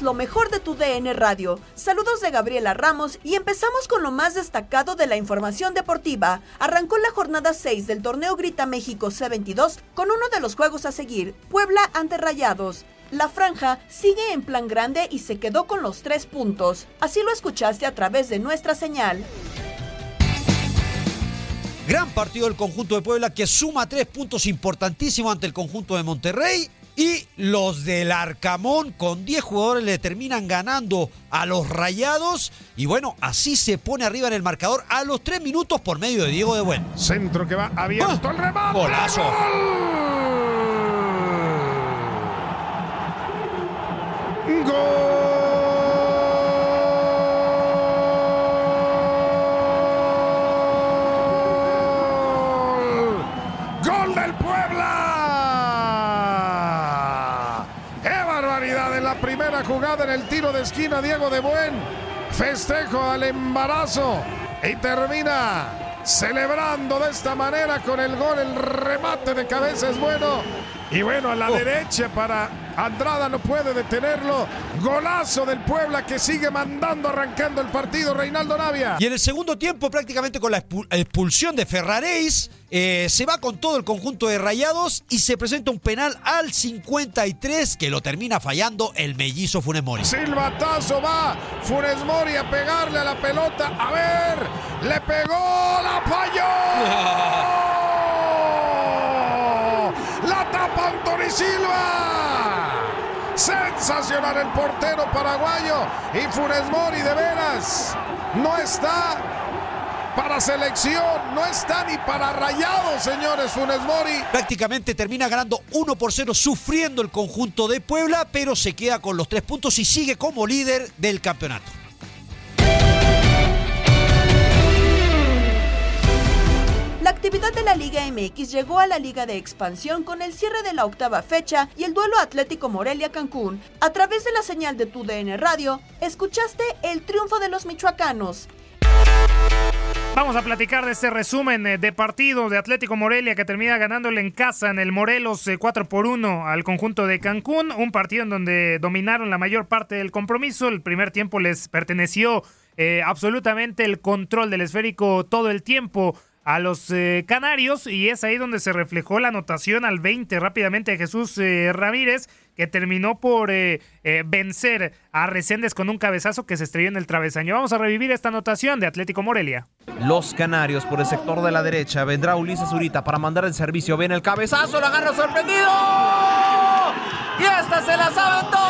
Lo mejor de tu DN Radio. Saludos de Gabriela Ramos y empezamos con lo más destacado de la información deportiva. Arrancó la jornada 6 del torneo Grita México C22 con uno de los juegos a seguir, Puebla ante Rayados. La franja sigue en plan grande y se quedó con los tres puntos. Así lo escuchaste a través de nuestra señal. Gran partido del conjunto de Puebla que suma tres puntos importantísimos ante el conjunto de Monterrey. Y los del Arcamón con 10 jugadores le terminan ganando a los Rayados. Y bueno, así se pone arriba en el marcador a los 3 minutos por medio de Diego de Buen. Centro que va abierto el remate. Golazo. ¡Gol! ¡Gol del Puebla! ¡Qué barbaridad! En la primera jugada en el tiro de esquina, Diego de Buen. Festejo al embarazo y termina celebrando de esta manera con el gol. El remate de cabeza es bueno. Y bueno, a la derecha para Andrada no puede detenerlo. Golazo del Puebla que sigue mandando, arrancando el partido. Reinaldo Navia. Y en el segundo tiempo, prácticamente con la expu- expulsión de Ferraréis, eh, se va con todo el conjunto de Rayados y se presenta un penal al 53 que lo termina fallando el mellizo Funes Mori. Silbatazo va Funes Mori a pegarle a la pelota. A ver, le pegó, la falló. La Silva. Sensacional el portero paraguayo. Y Funes Mori, de veras, no está para selección, no está ni para rayados, señores. Funes Mori. Prácticamente termina ganando 1 por 0, sufriendo el conjunto de Puebla, pero se queda con los tres puntos y sigue como líder del campeonato. La actividad de la Liga MX llegó a la Liga de Expansión con el cierre de la octava fecha y el duelo Atlético Morelia-Cancún. A través de la señal de tu DN Radio, escuchaste el triunfo de los michoacanos. Vamos a platicar de este resumen eh, de partido de Atlético Morelia que termina ganándole en casa en el Morelos eh, 4 por 1 al conjunto de Cancún. Un partido en donde dominaron la mayor parte del compromiso. El primer tiempo les perteneció eh, absolutamente el control del esférico todo el tiempo a los eh, canarios y es ahí donde se reflejó la anotación al 20 rápidamente de Jesús eh, Ramírez que terminó por eh, vencer a Reséndez con un cabezazo que se estrelló en el travesaño. Vamos a revivir esta anotación de Atlético Morelia. Los Canarios por el sector de la derecha. Vendrá Ulises Zurita para mandar el servicio. Viene el cabezazo, la agarra sorprendido. Y esta se la todos.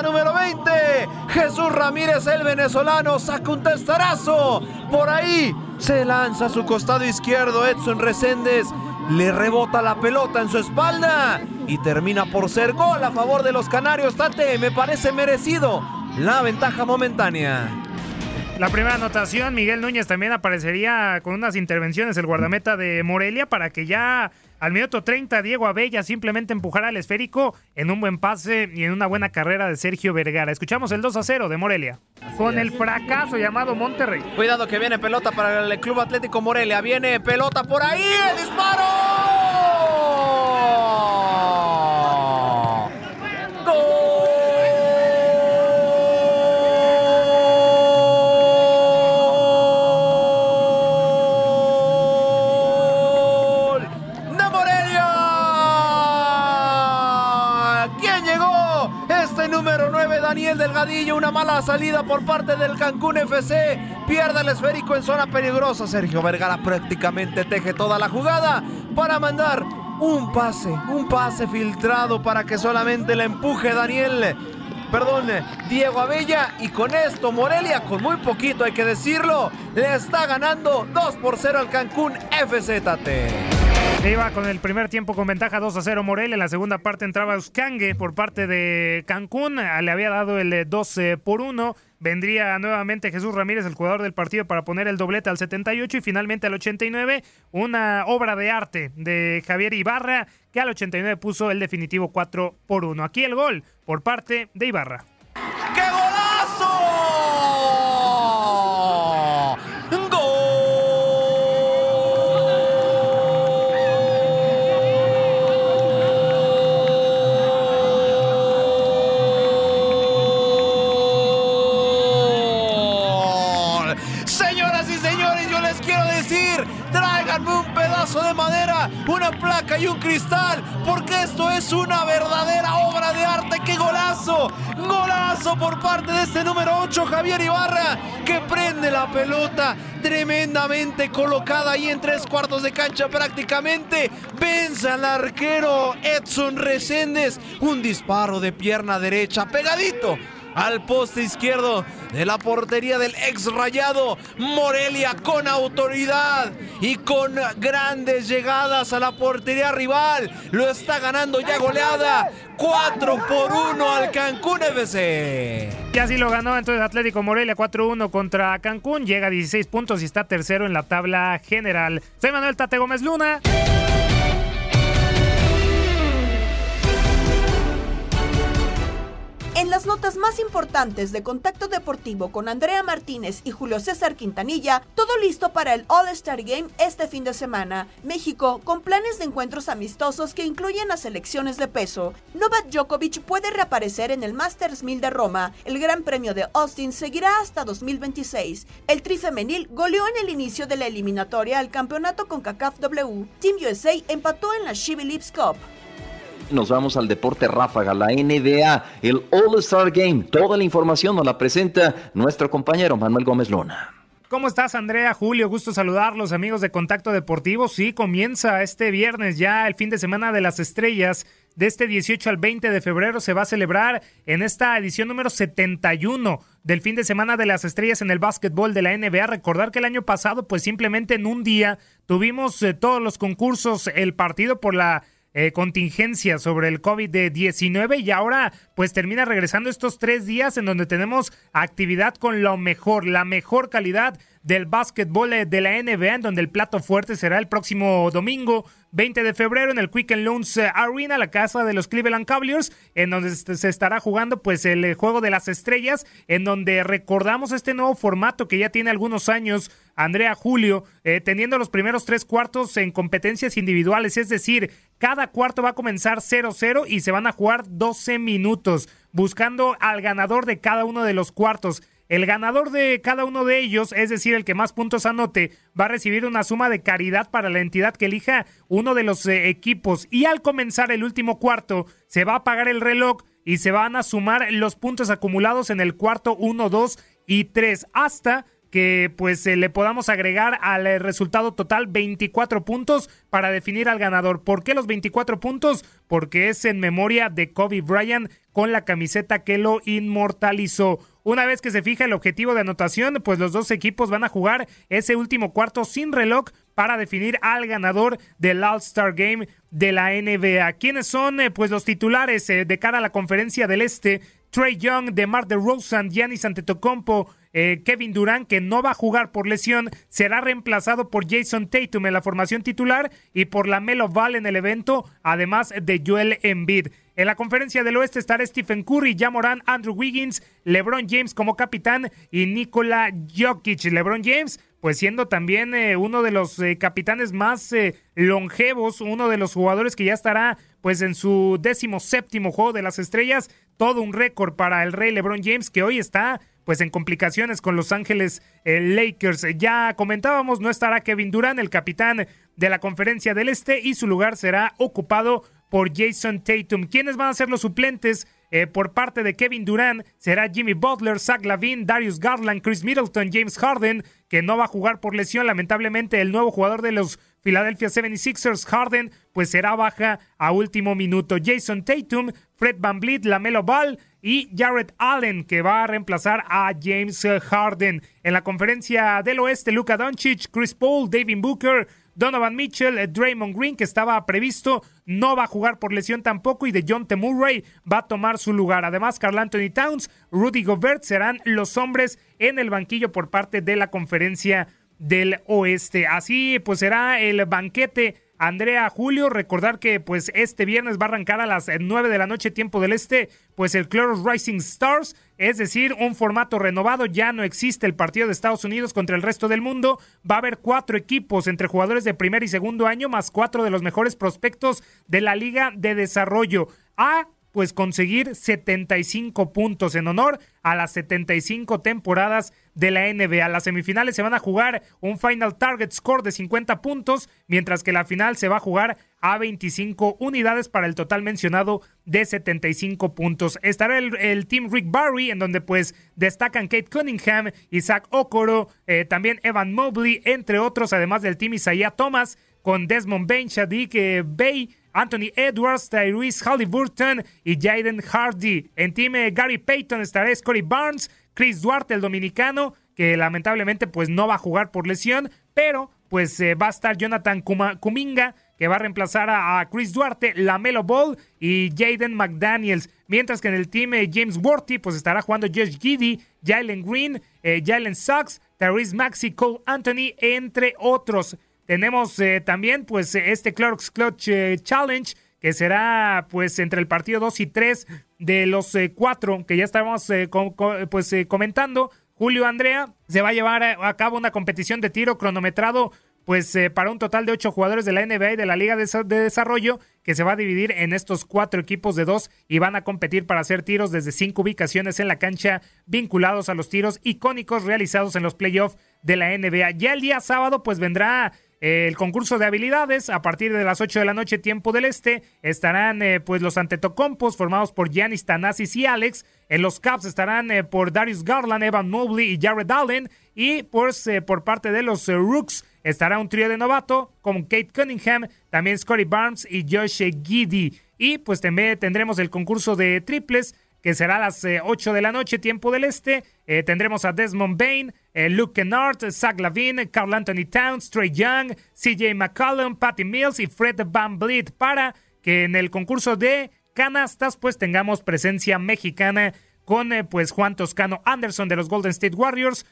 Número 20. Jesús Ramírez, el venezolano, saca un testarazo. Por ahí se lanza a su costado izquierdo Edson Reséndez. Le rebota la pelota en su espalda y termina por ser gol a favor de los Canarios. Tate, me parece merecido la ventaja momentánea. La primera anotación, Miguel Núñez también aparecería con unas intervenciones el guardameta de Morelia para que ya al minuto 30 Diego Abella simplemente empujara al esférico en un buen pase y en una buena carrera de Sergio Vergara. Escuchamos el 2 a 0 de Morelia. Con el fracaso llamado Monterrey. Cuidado que viene pelota para el Club Atlético Morelia. Viene pelota por ahí. ¡El disparo! Una mala salida por parte del Cancún FC. Pierde el esférico en zona peligrosa. Sergio Vergara prácticamente teje toda la jugada para mandar un pase, un pase filtrado para que solamente le empuje Daniel. Perdón, Diego Abella. Y con esto, Morelia, con muy poquito hay que decirlo, le está ganando 2 por 0 al Cancún FZT. Iba con el primer tiempo con ventaja 2 a 0 Morelia. En la segunda parte entraba Euskangue por parte de Cancún. Le había dado el 2 por 1. Vendría nuevamente Jesús Ramírez, el jugador del partido, para poner el doblete al 78 y finalmente al 89. Una obra de arte de Javier Ibarra que al 89 puso el definitivo 4 por 1. Aquí el gol por parte de Ibarra. Un cristal, porque esto es una verdadera obra de arte. ¡Qué golazo! Golazo por parte de este número 8, Javier Ibarra, que prende la pelota tremendamente colocada ahí en tres cuartos de cancha prácticamente. Vence al arquero Edson Reséndez. Un disparo de pierna derecha pegadito al poste izquierdo de la portería del ex rayado Morelia con autoridad y con grandes llegadas a la portería rival. Lo está ganando ya goleada 4 por 1 al Cancún FC. Y así lo ganó entonces Atlético Morelia 4-1 contra Cancún. Llega a 16 puntos y está tercero en la tabla general. Soy Manuel Tate Gómez Luna. En las notas más importantes de Contacto Deportivo con Andrea Martínez y Julio César Quintanilla, todo listo para el All-Star Game este fin de semana. México, con planes de encuentros amistosos que incluyen a selecciones de peso. Novak Djokovic puede reaparecer en el Masters 1000 de Roma. El Gran Premio de Austin seguirá hasta 2026. El tri femenil goleó en el inicio de la eliminatoria al campeonato con CACAF W. Team USA empató en la Chevy Lips Cup. Nos vamos al deporte ráfaga, la NBA, el All-Star Game. Toda la información nos la presenta nuestro compañero Manuel Gómez Luna. ¿Cómo estás, Andrea? Julio, gusto saludarlos, amigos de Contacto Deportivo. Sí, comienza este viernes ya el fin de semana de las estrellas. De este 18 al 20 de febrero se va a celebrar en esta edición número 71 del fin de semana de las estrellas en el básquetbol de la NBA. Recordar que el año pasado, pues simplemente en un día tuvimos eh, todos los concursos, el partido por la eh, contingencia sobre el COVID-19 y ahora pues termina regresando estos tres días en donde tenemos actividad con lo mejor, la mejor calidad del básquetbol de la NBA, en donde el plato fuerte será el próximo domingo 20 de febrero en el Quicken Loans Arena, la casa de los Cleveland Cavaliers, en donde se estará jugando pues el juego de las estrellas, en donde recordamos este nuevo formato que ya tiene algunos años Andrea Julio, eh, teniendo los primeros tres cuartos en competencias individuales, es decir, cada cuarto va a comenzar 0-0 y se van a jugar 12 minutos, buscando al ganador de cada uno de los cuartos. El ganador de cada uno de ellos, es decir, el que más puntos anote, va a recibir una suma de caridad para la entidad que elija uno de los eh, equipos. Y al comenzar el último cuarto, se va a apagar el reloj y se van a sumar los puntos acumulados en el cuarto 1, 2 y 3 hasta que pues le podamos agregar al eh, resultado total 24 puntos para definir al ganador. ¿Por qué los 24 puntos? Porque es en memoria de Kobe Bryant con la camiseta que lo inmortalizó. Una vez que se fija el objetivo de anotación, pues los dos equipos van a jugar ese último cuarto sin reloj para definir al ganador del All-Star Game de la NBA. ¿Quiénes son eh, pues los titulares eh, de cara a la conferencia del Este? Trey Young, DeMar DeRozan, Giannis Antetokounmpo, eh, Kevin Durant, que no va a jugar por lesión, será reemplazado por Jason Tatum en la formación titular y por la Melo Ball en el evento, además de Joel Embiid. En la conferencia del oeste estará Stephen Curry, Jamoran, Andrew Wiggins, LeBron James como capitán y Nikola Jokic. LeBron James, pues siendo también eh, uno de los eh, capitanes más longevos, uno de los jugadores que ya estará pues en su décimo séptimo juego de las estrellas, todo un récord para el rey LeBron James que hoy está pues en complicaciones con Los Ángeles eh, Lakers. Ya comentábamos, no estará Kevin Durant, el capitán de la Conferencia del Este, y su lugar será ocupado por Jason Tatum. ¿Quiénes van a ser los suplentes? Eh, por parte de Kevin Durant será Jimmy Butler, Zach Lavin, Darius Garland, Chris Middleton, James Harden, que no va a jugar por lesión. Lamentablemente, el nuevo jugador de los Philadelphia 76ers, Harden, pues será baja a último minuto. Jason Tatum, Fred Van Vliet, Lamelo Ball, y Jared Allen, que va a reemplazar a James Harden. En la conferencia del oeste, Luka Doncic, Chris Paul, David Booker, Donovan Mitchell, Draymond Green, que estaba previsto, no va a jugar por lesión tampoco, y de John T. Murray va a tomar su lugar. Además, Carl Anthony Towns, Rudy Gobert serán los hombres en el banquillo por parte de la conferencia del oeste. Así pues será el banquete Andrea Julio. Recordar que pues este viernes va a arrancar a las 9 de la noche tiempo del este, pues el Cloros Rising Stars, es decir, un formato renovado, ya no existe el partido de Estados Unidos contra el resto del mundo, va a haber cuatro equipos entre jugadores de primer y segundo año, más cuatro de los mejores prospectos de la Liga de Desarrollo. A pues conseguir 75 puntos en honor a las 75 temporadas de la NBA. Las semifinales se van a jugar un final target score de 50 puntos, mientras que la final se va a jugar a 25 unidades para el total mencionado de 75 puntos. Estará el, team Rick Barry, en donde pues destacan Kate Cunningham, Isaac Okoro, eh, también Evan Mobley, entre otros, además del team Isaiah Thomas, con Desmond Bain, Shadik Bay, Anthony Edwards, Tyrese Halliburton y Jaden Hardy. En team Gary Payton estará Scotty Barnes, Chris Duarte, el dominicano, que lamentablemente pues no va a jugar por lesión, pero pues eh, va a estar Jonathan Kuminga, que va a reemplazar a, Chris Duarte, Lamelo Ball y Jaden McDaniels. Mientras que en el team eh, James Worthy, pues estará jugando Josh Giddy, Jalen Green, eh, Jalen Suggs, Tyrese Maxi, Cole Anthony, entre otros. Tenemos eh, también pues este Clark's Clutch eh, Challenge que será pues entre el partido 2 y 3 de los eh, cuatro que ya estamos pues comentando. Julio Andrea se va a llevar a, cabo una competición de tiro cronometrado pues para un total de ocho jugadores de la NBA y de la Liga de, Desarrollo que se va a dividir en estos cuatro equipos de dos y van a competir para hacer tiros desde cinco ubicaciones en la cancha vinculados a los tiros icónicos realizados en los playoffs de la NBA. Ya el día sábado pues vendrá el concurso de habilidades a partir de las 8 de la noche tiempo del este estarán eh, pues los antetocompos formados por Giannis Tanasis y Alex. En los Caps estarán eh, por Darius Garland, Evan Mobley y Jared Allen. Y pues eh, por parte de los Rooks estará un trío de novato con Kate Cunningham, también Scotty Barnes y Josh Giddy y pues también tendremos el concurso de triples que será a las 8 eh, de la noche, tiempo del este. Eh, tendremos a Desmond Bain, eh, Luke Kennard, Zach Lavin, Carl Anthony Towns, Trey Young, CJ McCollum, Patty Mills y Fred Van Vliet para que en el concurso de canastas pues tengamos presencia mexicana con pues Juan Toscano Anderson de los Golden State Warriors,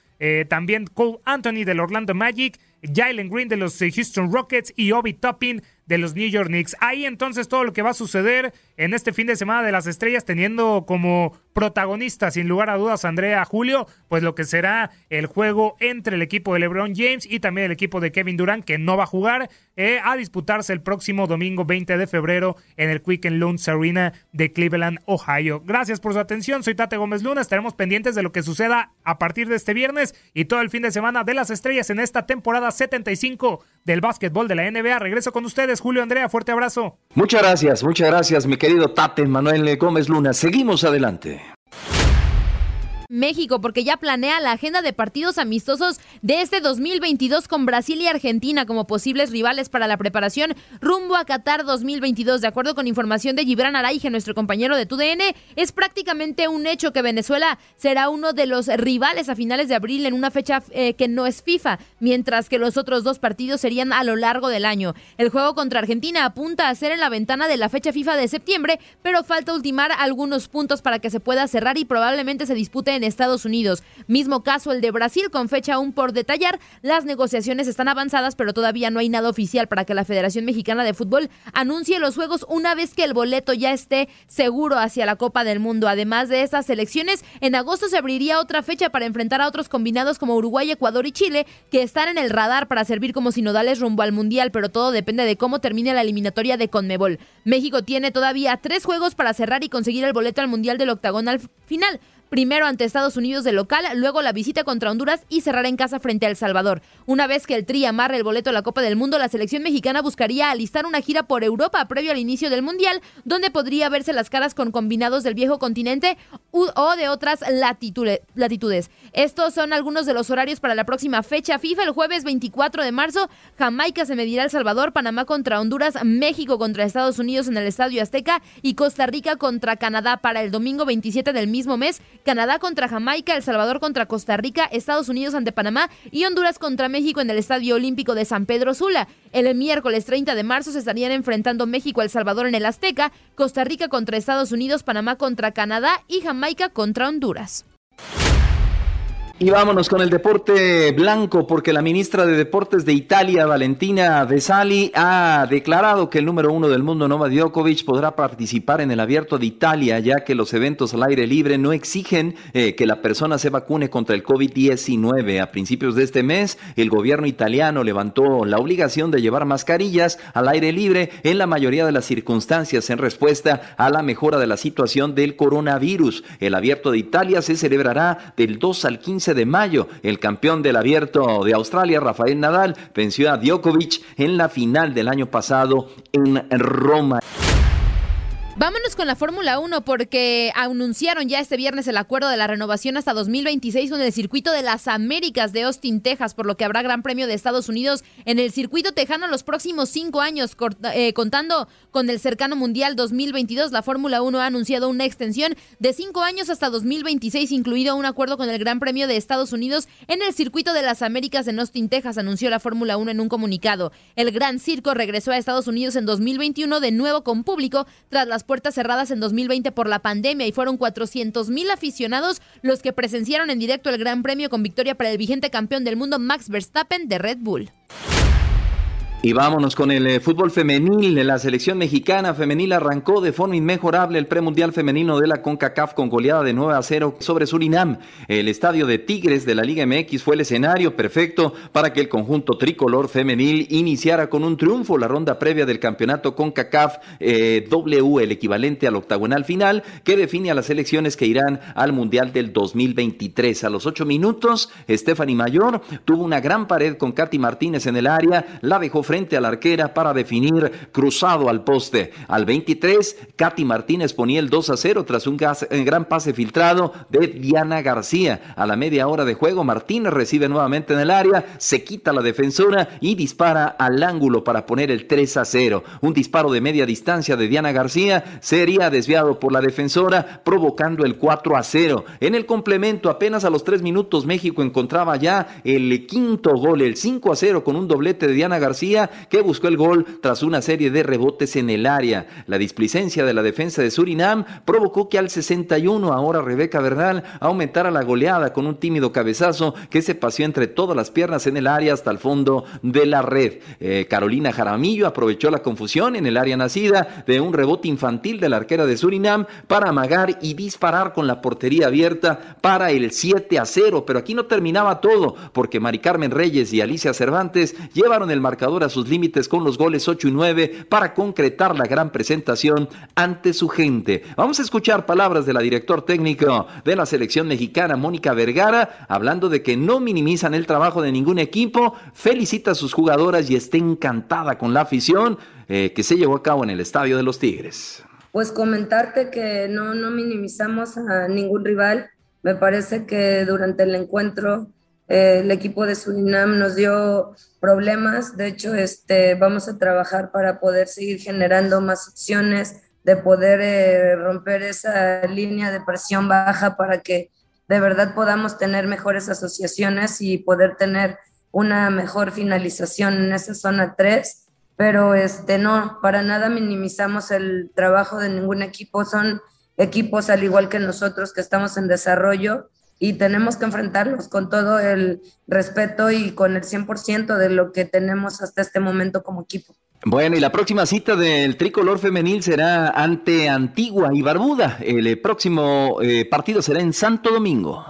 también Cole Anthony del Orlando Magic, Jalen Green de los Houston Rockets y Obi Toppin de los New York Knicks. Ahí entonces todo lo que va a suceder en este fin de semana de las estrellas, teniendo como protagonista, sin lugar a dudas, Andrea Julio, pues lo que será el juego entre el equipo de LeBron James y también el equipo de Kevin Durant, que no va a jugar, eh, a disputarse el próximo domingo 20 de febrero en el Quicken Loans Arena de Cleveland, Ohio. Gracias por su atención, soy Tate Gómez Luna, estaremos pendientes de lo que suceda a partir de este viernes y todo el fin de semana de las estrellas en esta temporada 75 del básquetbol de la NBA. Regreso con ustedes, Julio Andrea, fuerte abrazo. Muchas gracias, muchas gracias, mi querido Tate Manuel Gómez Luna. Seguimos adelante. México porque ya planea la agenda de partidos amistosos de este 2022 con Brasil y Argentina como posibles rivales para la preparación rumbo a Qatar 2022. De acuerdo con información de Gibran Araige, nuestro compañero de TUDN, es prácticamente un hecho que Venezuela será uno de los rivales a finales de abril en una fecha eh, que no es FIFA, mientras que los otros dos partidos serían a lo largo del año. El juego contra Argentina apunta a ser en la ventana de la fecha FIFA de septiembre, pero falta ultimar algunos puntos para que se pueda cerrar y probablemente se dispute Estados Unidos. Mismo caso el de Brasil con fecha aún por detallar. Las negociaciones están avanzadas, pero todavía no hay nada oficial para que la Federación Mexicana de Fútbol anuncie los juegos una vez que el boleto ya esté seguro hacia la Copa del Mundo. Además de estas elecciones, en agosto se abriría otra fecha para enfrentar a otros combinados como Uruguay, Ecuador y Chile, que están en el radar para servir como sinodales rumbo al Mundial, pero todo depende de cómo termine la eliminatoria de Conmebol. México tiene todavía tres juegos para cerrar y conseguir el boleto al Mundial del octagonal final primero ante Estados Unidos de local, luego la visita contra Honduras y cerrar en casa frente a El Salvador. Una vez que el Tri amarre el boleto a la Copa del Mundo, la selección mexicana buscaría alistar una gira por Europa previo al inicio del Mundial, donde podría verse las caras con combinados del viejo continente o de otras latitudes. Estos son algunos de los horarios para la próxima fecha FIFA. El jueves 24 de marzo, Jamaica se medirá El Salvador, Panamá contra Honduras, México contra Estados Unidos en el Estadio Azteca y Costa Rica contra Canadá para el domingo 27 del mismo mes. Canadá contra Jamaica, El Salvador contra Costa Rica, Estados Unidos ante Panamá y Honduras contra México en el Estadio Olímpico de San Pedro Sula. El miércoles 30 de marzo se estarían enfrentando México, El Salvador en el Azteca, Costa Rica contra Estados Unidos, Panamá contra Canadá y Jamaica contra Honduras. Y vámonos con el deporte blanco, porque la ministra de Deportes de Italia, Valentina Vesali, ha declarado que el número uno del mundo, Novak Djokovic, podrá participar en el Abierto de Italia, ya que los eventos al aire libre no exigen eh, que la persona se vacune contra el COVID-19. A principios de este mes, el gobierno italiano levantó la obligación de llevar mascarillas al aire libre en la mayoría de las circunstancias en respuesta a la mejora de la situación del coronavirus. El Abierto de Italia se celebrará del 2 al 15 de mayo. El campeón del abierto de Australia, Rafael Nadal, venció a Djokovic en la final del año pasado en Roma. Vámonos con la Fórmula 1 porque anunciaron ya este viernes el acuerdo de la renovación hasta 2026 con el circuito de las Américas de Austin, Texas, por lo que habrá Gran Premio de Estados Unidos en el circuito tejano los próximos cinco años, eh, contando con el cercano Mundial 2022. La Fórmula 1 ha anunciado una extensión de cinco años hasta 2026, incluido un acuerdo con el Gran Premio de Estados Unidos en el circuito de las Américas en Austin, Texas, anunció la Fórmula 1 en un comunicado. El Gran Circo regresó a Estados Unidos en 2021 de nuevo con público tras las puertas cerradas en 2020 por la pandemia y fueron 400 mil aficionados los que presenciaron en directo el Gran Premio con victoria para el vigente campeón del mundo Max Verstappen de Red Bull. Y vámonos con el eh, fútbol femenil. La selección mexicana femenil arrancó de forma inmejorable el premundial femenino de la CONCACAF con goleada de 9 a 0 sobre Surinam. El estadio de Tigres de la Liga MX fue el escenario perfecto para que el conjunto tricolor femenil iniciara con un triunfo la ronda previa del campeonato CONCACAF eh, W, el equivalente al octagonal final, que define a las selecciones que irán al Mundial del 2023. A los 8 minutos, Stephanie Mayor tuvo una gran pared con Katy Martínez en el área, la dejó frente a la arquera para definir cruzado al poste. Al 23, Katy Martínez ponía el 2 a 0 tras un eh, gran pase filtrado de Diana García. A la media hora de juego, Martínez recibe nuevamente en el área, se quita la defensora y dispara al ángulo para poner el 3 a 0. Un disparo de media distancia de Diana García sería desviado por la defensora, provocando el 4 a 0. En el complemento, apenas a los 3 minutos, México encontraba ya el quinto gol, el 5 a 0 con un doblete de Diana García Que buscó el gol tras una serie de rebotes en el área. La displicencia de la defensa de Surinam provocó que al 61 ahora Rebeca Bernal aumentara la goleada con un tímido cabezazo que se paseó entre todas las piernas en el área hasta el fondo de la red. Eh, Carolina Jaramillo aprovechó la confusión en el área nacida de un rebote infantil de la arquera de Surinam para amagar y disparar con la portería abierta para el 7 a 0. Pero aquí no terminaba todo, porque Mari Carmen Reyes y Alicia Cervantes llevaron el marcador a sus límites con los goles 8 y 9 para concretar la gran presentación ante su gente. Vamos a escuchar palabras de la director técnico de la selección mexicana, Mónica Vergara, hablando de que no minimizan el trabajo de ningún equipo, felicita a sus jugadoras y está encantada con la afición eh, que se llevó a cabo en el Estadio de los Tigres. Pues comentarte que no, no minimizamos a ningún rival. Me parece que durante el encuentro el equipo de Surinam nos dio problemas. De hecho, este, vamos a trabajar para poder seguir generando más opciones, de poder eh, romper esa línea de presión baja para que de verdad podamos tener mejores asociaciones y poder tener una mejor finalización en esa zona 3 pero este no, para nada minimizamos el trabajo de ningún equipo, son equipos al igual que nosotros que estamos en desarrollo y tenemos que enfrentarlos con todo el respeto y con el 100% de lo que tenemos hasta este momento como equipo. Bueno, y la próxima cita del tricolor femenil será ante Antigua y Barbuda. El próximo eh, partido será en Santo Domingo.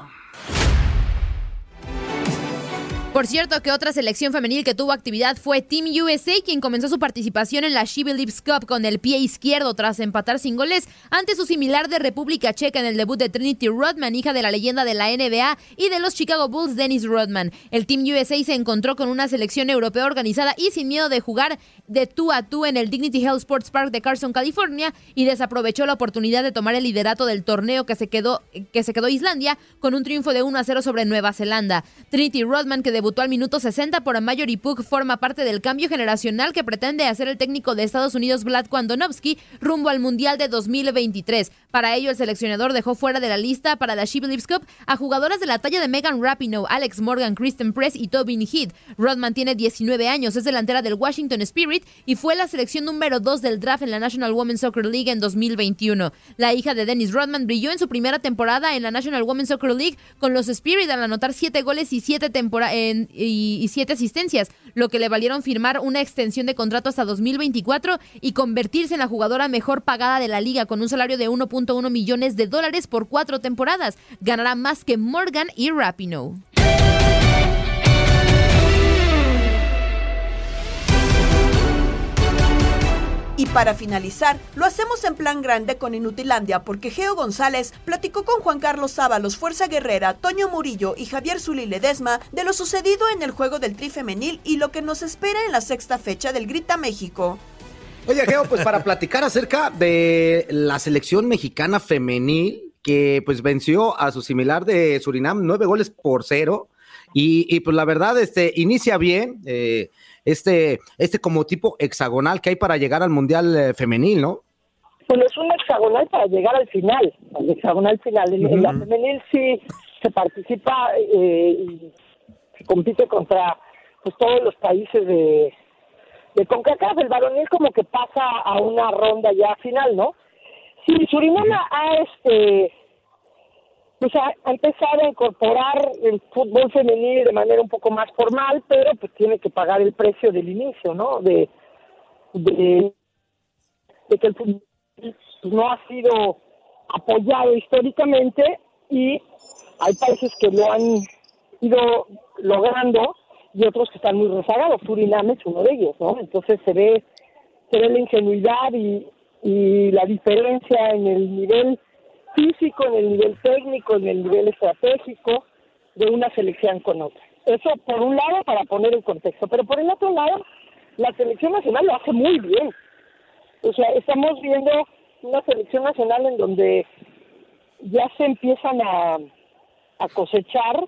Por cierto, que otra selección femenil que tuvo actividad fue Team USA, quien comenzó su participación en la She Believes Cup con el pie izquierdo tras empatar sin goles ante su similar de República Checa en el debut de Trinity Rodman, hija de la leyenda de la NBA y de los Chicago Bulls, Dennis Rodman. El Team USA se encontró con una selección europea organizada y sin miedo de jugar de tú a tú en el Dignity Health Sports Park de Carson, California, y desaprovechó la oportunidad de tomar el liderato del torneo que se quedó, que se quedó Islandia con un triunfo de 1 a 0 sobre Nueva Zelanda. Trinity Rodman, que debutó al minuto 60 por Mayor y Pug, forma parte del cambio generacional que pretende hacer el técnico de Estados Unidos, Vlad Kwandonovsky, rumbo al Mundial de 2023. Para ello, el seleccionador dejó fuera de la lista para la She Believes Cup a jugadoras de la talla de Megan Rapinoe, Alex Morgan, Kristen Press y Tobin Heath. Rodman tiene 19 años, es delantera del Washington Spirit y fue la selección número 2 del draft en la National Women's Soccer League en 2021. La hija de Dennis Rodman brilló en su primera temporada en la National Women's Soccer League con los Spirit al anotar 7 goles y 7 temporadas y, siete asistencias, lo que le valieron firmar una extensión de contrato hasta 2024 y convertirse en la jugadora mejor pagada de la liga con un salario de 1.1 millones de dólares por cuatro temporadas. Ganará más que Morgan y Rapinoe. Para finalizar, lo hacemos en plan grande con Inutilandia porque Geo González platicó con Juan Carlos Sábalos, Fuerza Guerrera, Toño Murillo y Javier Zuli Ledesma de lo sucedido en el juego del Tri Femenil y lo que nos espera en la sexta fecha del Grita México. Oye, Geo, pues para platicar acerca de la selección mexicana femenil que pues venció a su similar de Surinam nueve goles por cero y, pues la verdad este inicia bien eh, este, este como tipo hexagonal que hay para llegar al Mundial eh, Femenil, ¿no? Pues es un hexagonal para llegar al final, al hexagonal final. En, la femenil sí se participa eh, y se compite contra pues todos los países de, de CONCACAF. El varonil como que pasa a una ronda ya final, ¿no? Sí, Surinam ha este pues ha, empezado a incorporar el fútbol femenil de manera un poco más formal, pero pues tiene que pagar el precio del inicio, ¿no? De, de, que el fútbol no ha sido apoyado históricamente y hay países que lo han ido logrando y otros que están muy rezagados. Surinam es uno de ellos, ¿no? Entonces se ve, se ve la ingenuidad y, y la diferencia en el nivel físico, en el nivel técnico, en el nivel estratégico de una selección con otra. Eso por un lado para poner en contexto, pero por el otro lado, la selección nacional lo hace muy bien. O sea, estamos viendo una selección nacional en donde ya se empiezan a, a cosechar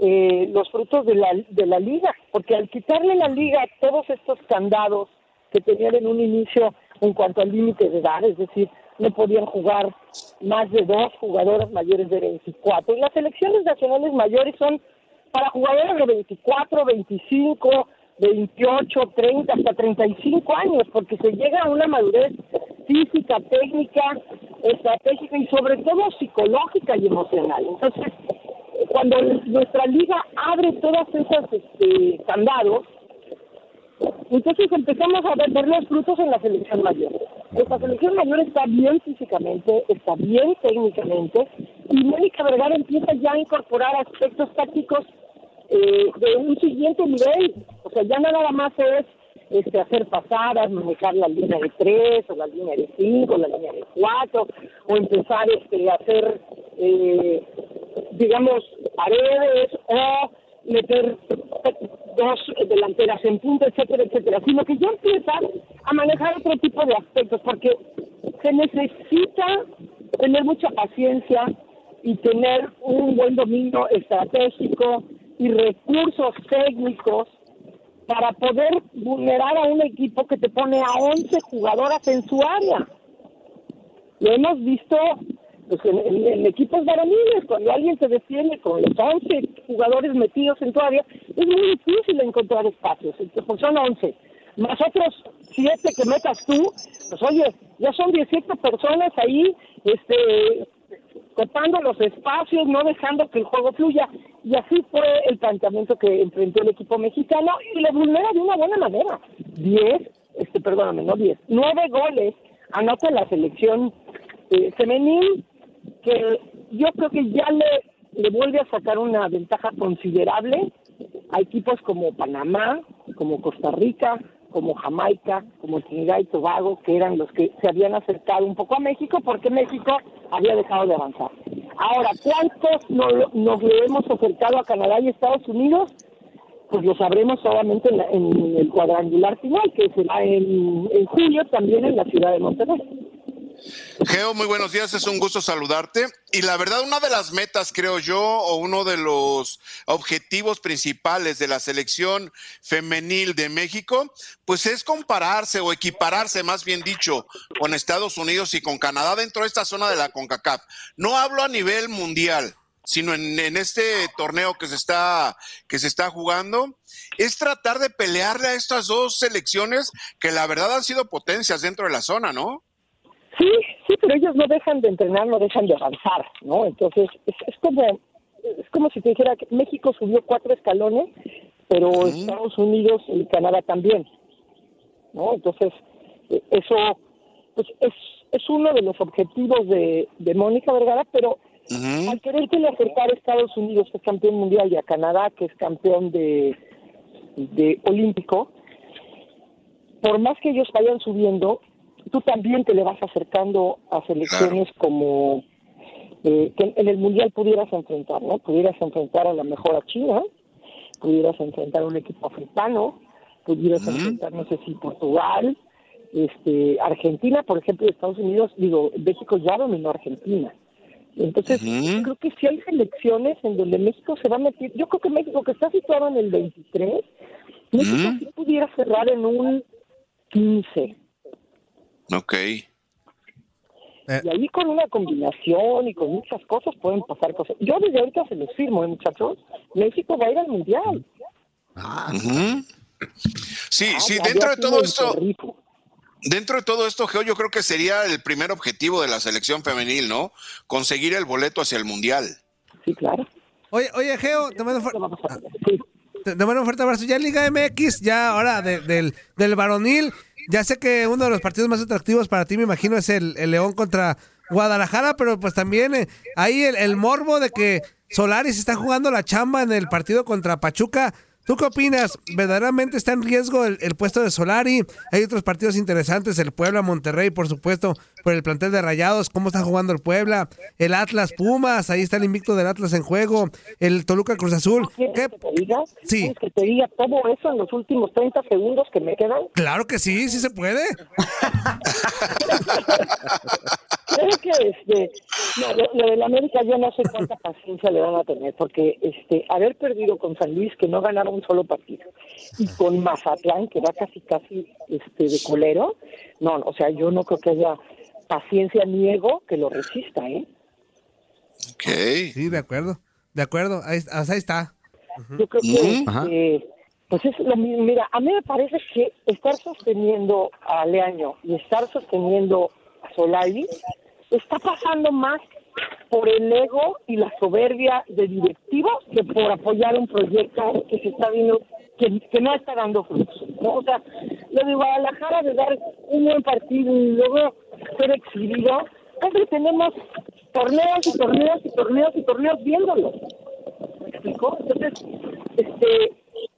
eh, los frutos de la, de la liga, porque al quitarle la liga todos estos candados que tenían en un inicio en cuanto al límite de edad, es decir, no podían jugar más de dos jugadoras mayores de 24. Y las selecciones nacionales mayores son para jugadores de 24, 25, 28, 30, hasta 35 años, porque se llega a una madurez física, técnica, estratégica y sobre todo psicológica y emocional. Entonces, cuando nuestra liga abre todas esas este, candados, entonces empezamos a ver, ver los frutos en la selección mayor. Nuestra selección mayor está bien físicamente, está bien técnicamente, y Mónica Vergara empieza ya a incorporar aspectos tácticos eh, de un siguiente nivel. O sea, ya no nada más es este, hacer pasadas, manejar la línea de tres, o la línea de cinco, o la línea de cuatro, o empezar este, a hacer, eh, digamos, paredes, o meter dos delanteras en punto, etcétera, etcétera, sino que ya empieza a manejar otro tipo de aspectos, porque se necesita tener mucha paciencia y tener un buen dominio estratégico y recursos técnicos para poder vulnerar a un equipo que te pone a 11 jugadoras en su área. Lo hemos visto pues, en, equipos varoniles, cuando alguien se defiende con los 11 jugadores metidos en tu área, es muy difícil encontrar espacios, pues son 11. Más otros 7 que metas tú, pues oye, ya son 17 personas ahí, este copando los espacios, no dejando que el juego fluya. Y así fue el planteamiento que enfrentó el equipo mexicano y le vulnera de una buena manera. 10, este, perdóname, no 10, 9 goles anota la selección eh, femenil que yo creo que ya le, le vuelve a sacar una ventaja considerable a equipos como Panamá, como Costa Rica, como Jamaica, como Trinidad y Tobago, que eran los que se habían acercado un poco a México porque México había dejado de avanzar. Ahora, ¿cuántos nos, nos le hemos acercado a Canadá y Estados Unidos? Pues lo sabremos solamente en, la- en el cuadrangular final, que será en, en julio también en la ciudad de Monterrey. Geo, muy buenos días, es un gusto saludarte. Y la verdad, una de las metas, creo yo, o uno de los objetivos principales de la selección femenil de México, pues es compararse o equipararse, más bien dicho, con Estados Unidos y con Canadá dentro de esta zona de la CONCACAF. No hablo a nivel mundial, sino en, en este torneo que se está que se está jugando, es tratar de pelearle a estas dos selecciones que la verdad han sido potencias dentro de la zona, ¿no? Sí, sí, pero ellos no dejan de entrenar, no dejan de avanzar, ¿no? Entonces, es, es como es como si te dijera que México subió cuatro escalones, pero Estados Unidos y Canadá también, ¿no? Entonces, eh, eso pues es, es uno de los objetivos de, de Mónica Vergara, pero al querer acercar a Estados Unidos, que es campeón mundial, y a Canadá, que es campeón de, de olímpico, por más que ellos vayan subiendo, tú también te le vas acercando a selecciones como eh, que en el mundial pudieras enfrentar, ¿no? Pudieras enfrentar a la mejor a China, pudieras enfrentar a un equipo africano, pudieras enfrentar, no sé si Portugal, este, Argentina, por ejemplo, Estados Unidos, digo, México ya dominó Argentina. Entonces, creo que si hay selecciones en donde México se va a meter, yo creo que México que está situado en el 23, México sí pudiera cerrar en un 15. Ok. Y ahí con una combinación y con muchas cosas pueden pasar cosas. Yo desde ahorita se los firmo, ¿eh, muchachos. México va a ir al Mundial. Ujú. Sí, Ah, sí, dentro de todo esto, dentro de todo esto, Geo, yo creo que sería el primer objetivo de la selección femenil, ¿no? Conseguir el boleto hacia el mundial. Sí, claro. Oye, oye, Geo, te mando, fuerte te, te mando un fuerte abrazo. Ya en Liga MX, ya ahora de- del, del varonil, ya sé que uno de los partidos más atractivos para ti, me imagino, es el, León contra Guadalajara, pero pues también eh, ahí el, el morbo de que Solaris está jugando la chamba en el partido contra Pachuca. ¿Tú qué opinas? ¿Verdaderamente está en riesgo el, el puesto de Solari? Hay otros partidos interesantes, el Puebla, Monterrey, por supuesto, por el plantel de Rayados, cómo está jugando el Puebla, el Atlas Pumas, ahí está el invicto del Atlas en juego, el Toluca Cruz Azul. ¿Quieres ¿Qué? que te diga? Sí. ¿Quieres que te diga todo eso en los últimos 30 segundos que me quedan? Claro que sí, sí se puede. Creo que este, no, lo, lo del América yo no sé cuánta paciencia le van a tener, porque este, haber perdido con San Luis, que no ganaba un solo partido, y con Mazatlán, que va casi casi este, de colero, no, o sea, yo no creo que haya paciencia ni ego que lo resista, ¿eh? Sí, de acuerdo, de acuerdo, ahí, ahí está. Yo creo que este, Pues es lo mismo. Mira, a mí me parece que estar sosteniendo a Leaño y estar sosteniendo a Solari está pasando más por el ego y la soberbia de directivos que por apoyar un proyecto que se está viendo que, que no está dando frutos. ¿no? O sea, lo de Guadalajara de dar un buen partido y luego ser exhibido, hombre, tenemos torneos y torneos y torneos y torneos viéndolo. ¿Me explico? Entonces, este,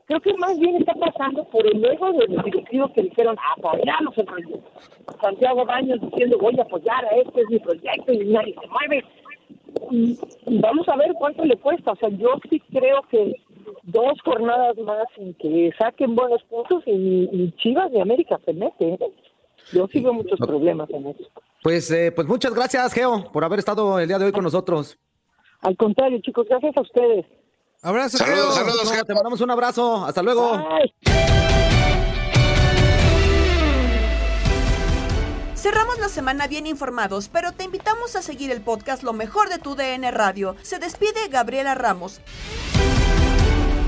creo que más bien está pasando por el ego de los directivos que dijeron, apoyamos el proyecto. Santiago Baños diciendo, voy a apoyar a este, es mi proyecto, y nadie se mueve. Y, y vamos a ver cuánto le cuesta. O sea, yo sí creo que dos jornadas más sin que saquen buenos puntos y ni Chivas ni América se mete. ¿eh? Yo sí veo muchos problemas en eso. Pues, eh, pues muchas gracias, Geo, por haber estado el día de hoy con nosotros. Al contrario, chicos, gracias a ustedes. Abrazo, Saludos, Geo. saludos, Geo. Te mandamos un abrazo. Hasta luego. Cerramos la semana bien informados, pero te invitamos a seguir el podcast Lo mejor de tu DN Radio. Se despide Gabriela Ramos.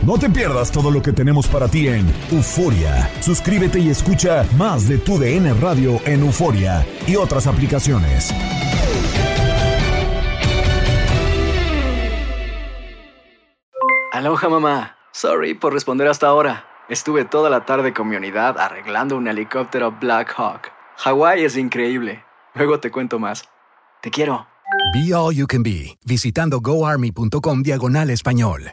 No te pierdas todo lo que tenemos para ti en Euforia. Suscríbete y escucha más de tu DN Radio en Euforia y otras aplicaciones. Aloha mamá. Sorry por responder hasta ahora. Estuve toda la tarde con mi unidad arreglando un helicóptero Black Hawk. Hawái es increíble. Luego te cuento más. Te quiero. Be All You Can Be, visitando goarmy.com diagonal español.